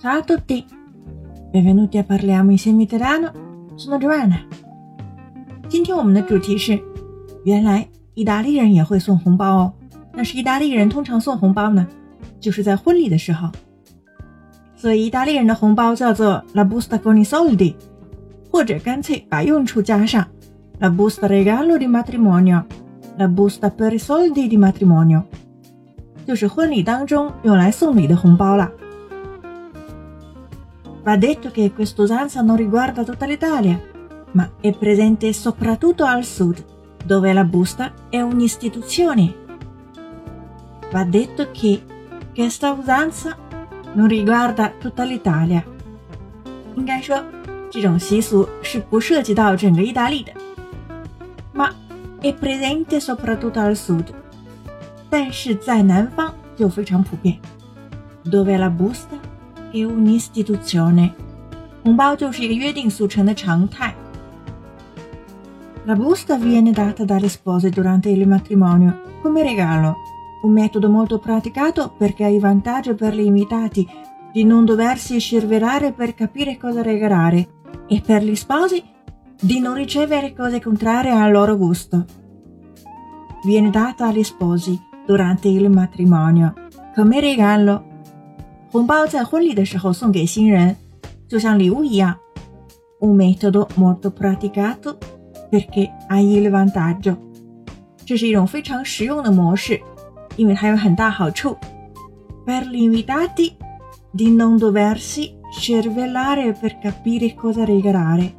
Ciao a tutti, benvenuti a parliamo insieme italiano. Sono Joanna。今天我们的主题是，原来意大利人也会送红包哦。但是意大利人通常送红包呢，就是在婚礼的时候。所以意大利人的红包叫做 la busta con i soldi，或者干脆把用处加上 la busta regalo di matrimonio，la busta per i soldi di matrimonio，就是婚礼当中用来送礼的红包了。Va detto che questa usanza non riguarda tutta l'Italia, ma è presente soprattutto al sud, dove la busta è un'istituzione. Va detto che questa usanza non riguarda tutta l'Italia. 应该说，这种习俗是不涉及到整个意大利的。Ma è presente soprattutto al sud，但是在南方就非常普遍。Dove la busta è un'istituzione，红包就是一个约定俗成的常态。La busta viene data dalle spose durante il matrimonio come regalo, un metodo molto praticato perché ha il vantaggio per gli invitati di non doversi scervelare per capire cosa regalare e per gli sposi di non ricevere cose contrarie al loro gusto. Viene data agli sposi durante il matrimonio come regalo 红包在婚礼的时候送给新人，就像礼物一样。Un metodo molto praticato perché ha il vantaggio，这是一种非常实用的模式， 因为它有很大好处。Per gli invitati di non doversi cervellare per capire cosa regalare，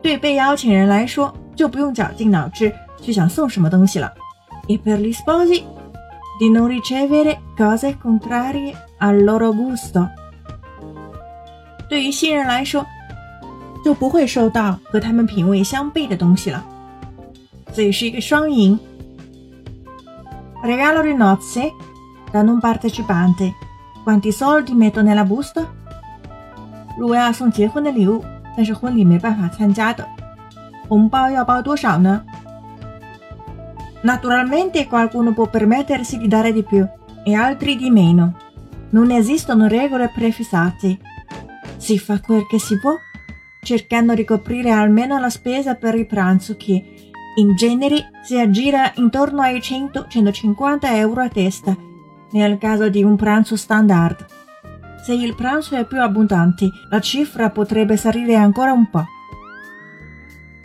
对被邀请人来说就不用绞尽脑汁去想送什么东西了。E per gli sposi di non ricevere cose contrarie al loro gusto。对于新人来说，就不会收到和他们品味相悖的东西了，所以是一个双赢。Regalo di nozze da non partecipante. Quanti soldi metto nella busta？如果要送结婚的礼物，但是婚礼没办法参加的，红包要包多少呢？Naturalmente qualcuno può permettersi di dare di più e altri di meno. Non esistono regole prefissate. Si fa quel che si può, cercando di coprire almeno la spesa per il pranzo che, in genere, si aggira intorno ai 100-150 euro a testa, nel caso di un pranzo standard. Se il pranzo è più abbondante, la cifra potrebbe salire ancora un po'.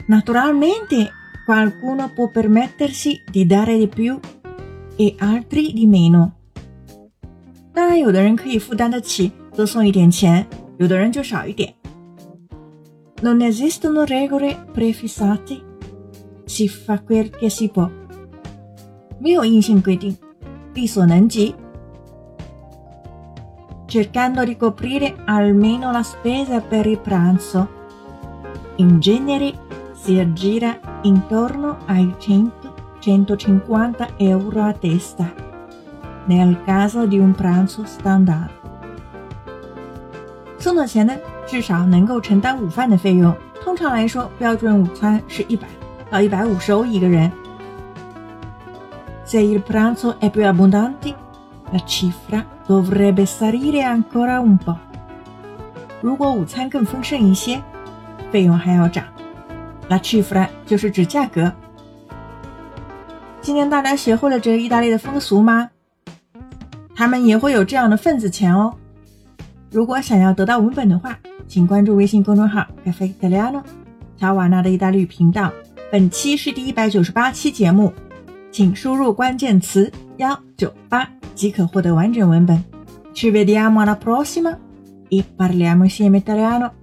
Naturalmente qualcuno può permettersi di dare di più e altri di meno。当然，有的人可以负担得起，多送一点钱；有的人就少一点。Non esistono regole prefissate, si fa quel che si può。没有硬性规定，力所能及。Cercando di coprire almeno la spesa per il pranzo. In genere si aggira intorno ai 100-150 euro a testa nel caso di un pranzo standard。送的钱呢，至少能够承担午饭的费用。通常来说，标准午餐是一百 到一百五十欧一个人。Se il pranzo è più abbondante, la cifra dovrebbe salire ancora un po'。如果午餐更丰盛一些，费用还要涨。La cifra 就是指价格。今天大家学会了这个意大利的风俗吗？他们也会有这样的份子钱哦。如果想要得到文本的话，请关注微信公众号 “cafe italiano” 乔瓦纳的意大利语频道。本期是第一百九十八期节目，请输入关键词幺九八即可获得完整文本。Ci vediamo alla prossima e parliamo insieme italiano.